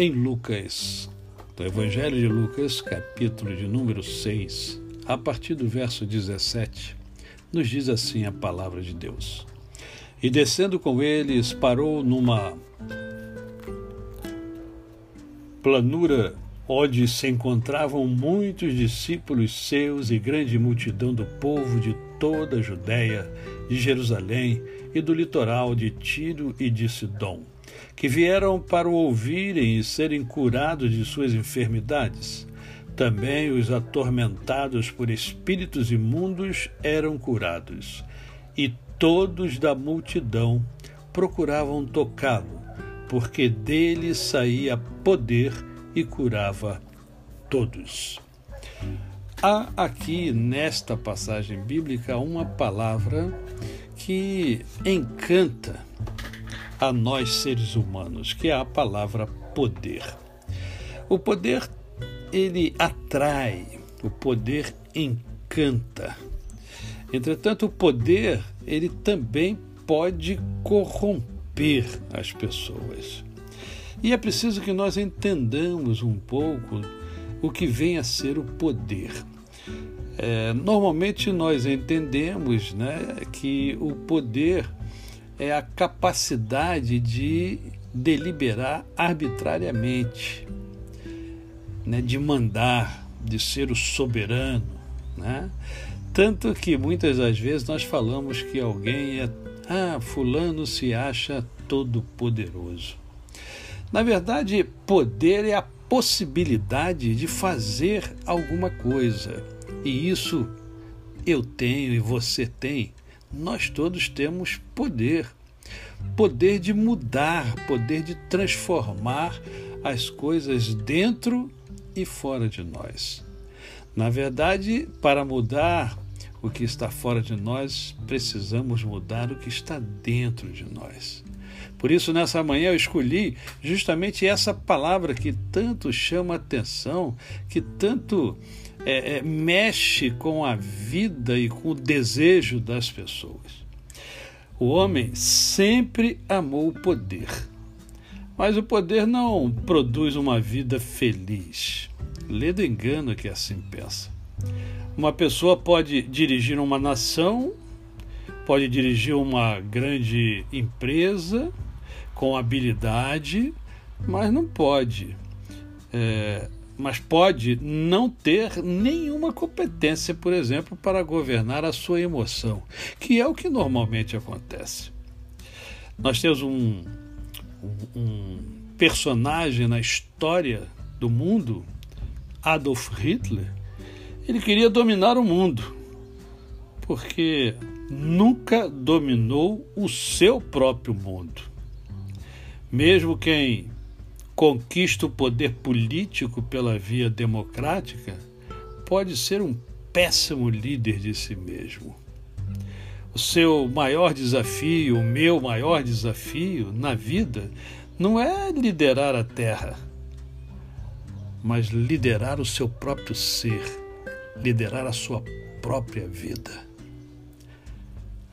em Lucas, do Evangelho de Lucas, capítulo de número 6, a partir do verso 17, nos diz assim a palavra de Deus. E descendo com eles, parou numa planura onde se encontravam muitos discípulos seus e grande multidão do povo de toda a Judéia, de Jerusalém e do litoral de Tiro e de Sidom que vieram para o ouvirem e serem curados de suas enfermidades. Também os atormentados por espíritos imundos eram curados, e todos da multidão procuravam tocá-lo, porque dele saía poder e curava todos. Há aqui nesta passagem bíblica uma palavra que encanta a nós seres humanos, que é a palavra poder. O poder ele atrai, o poder encanta. Entretanto, o poder ele também pode corromper as pessoas. E é preciso que nós entendamos um pouco o que vem a ser o poder. É, normalmente nós entendemos né, que o poder é a capacidade de deliberar arbitrariamente, né, de mandar, de ser o soberano. Né? Tanto que muitas das vezes nós falamos que alguém é. Ah, Fulano se acha todo-poderoso. Na verdade, poder é a possibilidade de fazer alguma coisa. E isso eu tenho e você tem nós todos temos poder. Poder de mudar, poder de transformar as coisas dentro e fora de nós. Na verdade, para mudar o que está fora de nós, precisamos mudar o que está dentro de nós. Por isso, nessa manhã, eu escolhi justamente essa palavra que tanto chama atenção, que tanto é, é, mexe com a vida e com o desejo das pessoas. O homem sempre amou o poder, mas o poder não produz uma vida feliz. Lê engano que assim pensa. Uma pessoa pode dirigir uma nação, pode dirigir uma grande empresa com habilidade, mas não pode é, mas pode não ter nenhuma competência, por exemplo, para governar a sua emoção, que é o que normalmente acontece. Nós temos um, um, personagem na história do mundo, Adolf Hitler, ele queria dominar o mundo, porque nunca dominou o seu próprio mundo. Mesmo quem conquista o poder político pela via democrática, pode ser um péssimo líder de si mesmo. O seu maior desafio, o meu maior desafio na vida, não é liderar a terra, mas liderar o seu próprio ser, liderar a sua própria vida.